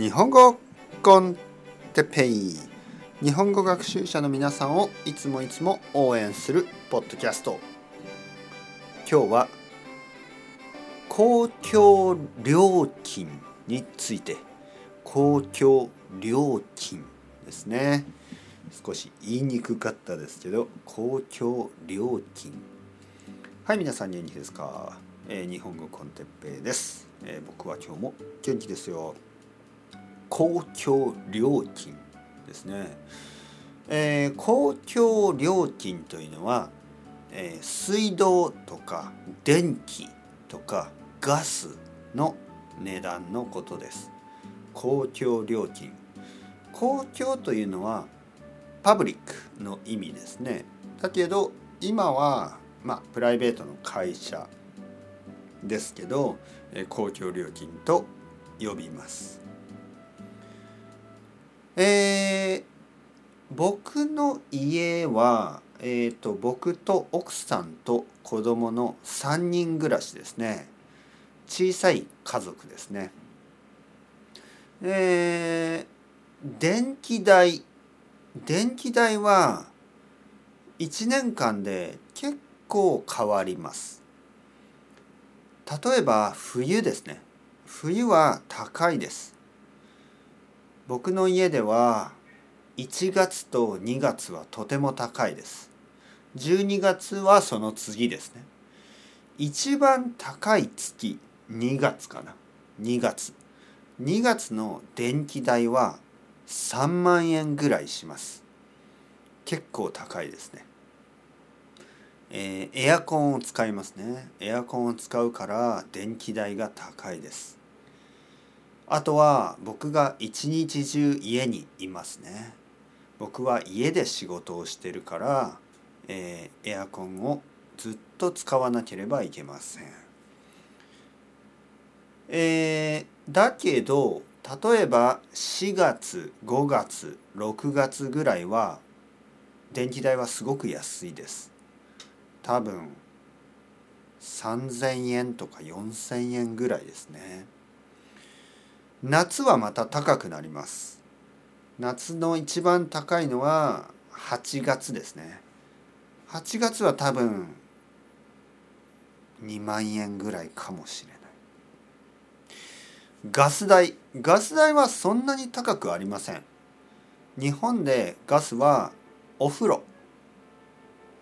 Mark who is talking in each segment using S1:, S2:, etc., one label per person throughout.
S1: 日本語コンテペイ。日本語学習者の皆さんをいつもいつも応援するポッドキャスト。今日は公共料金について。公共料金ですね。少し言いにくかったですけど公共料金。はい皆さん元気ですか、えー、日本語コンテッペイです、えー、僕は今日も元気ですよ。公共料金ですね、えー、公共料金というのは、えー、水道とか電気とかガスの値段のことです。公共料金。公共というのはパブリックの意味ですね。だけど今はまあプライベートの会社ですけど公共料金と呼びます。えー、僕の家は、えーと、僕と奥さんと子供の3人暮らしですね。小さい家族ですね。えー、電気代電気代は1年間で結構変わります。例えば冬ですね。冬は高いです。僕の家では1月と2月はとても高いです。12月はその次ですね。一番高い月2月かな。2月。2月の電気代は3万円ぐらいします。結構高いですね。えー、エアコンを使いますね。エアコンを使うから電気代が高いです。あとは僕が一日中家にいますね。僕は家で仕事をしてるから、えー、エアコンをずっと使わなければいけません。えー、だけど例えば4月5月6月ぐらいは電気代はすごく安いです。多分3,000円とか4,000円ぐらいですね。夏はまた高くなります。夏の一番高いのは8月ですね。8月は多分2万円ぐらいかもしれない。ガス代。ガス代はそんなに高くありません。日本でガスはお風呂。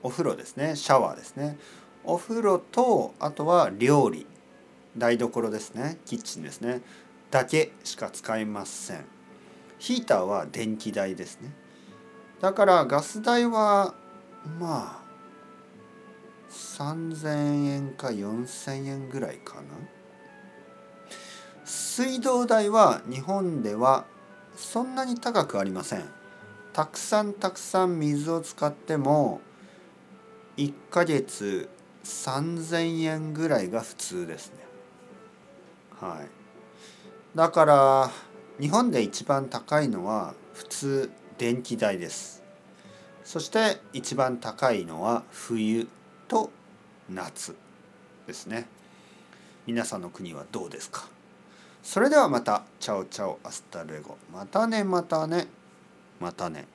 S1: お風呂ですね。シャワーですね。お風呂とあとは料理。台所ですね。キッチンですね。だけしか使えません。ヒーターは電気代ですね。だからガス代はまあ3,000円か4,000円ぐらいかな。水道代は日本ではそんなに高くありません。たくさんたくさん水を使っても1ヶ月3,000円ぐらいが普通ですね。はい。だから日本で一番高いのは普通電気代です。そして一番高いのは冬と夏ですね。皆さんの国はどうですか？それではまた。 ciao ciao hasta luego。またねまたね。またね。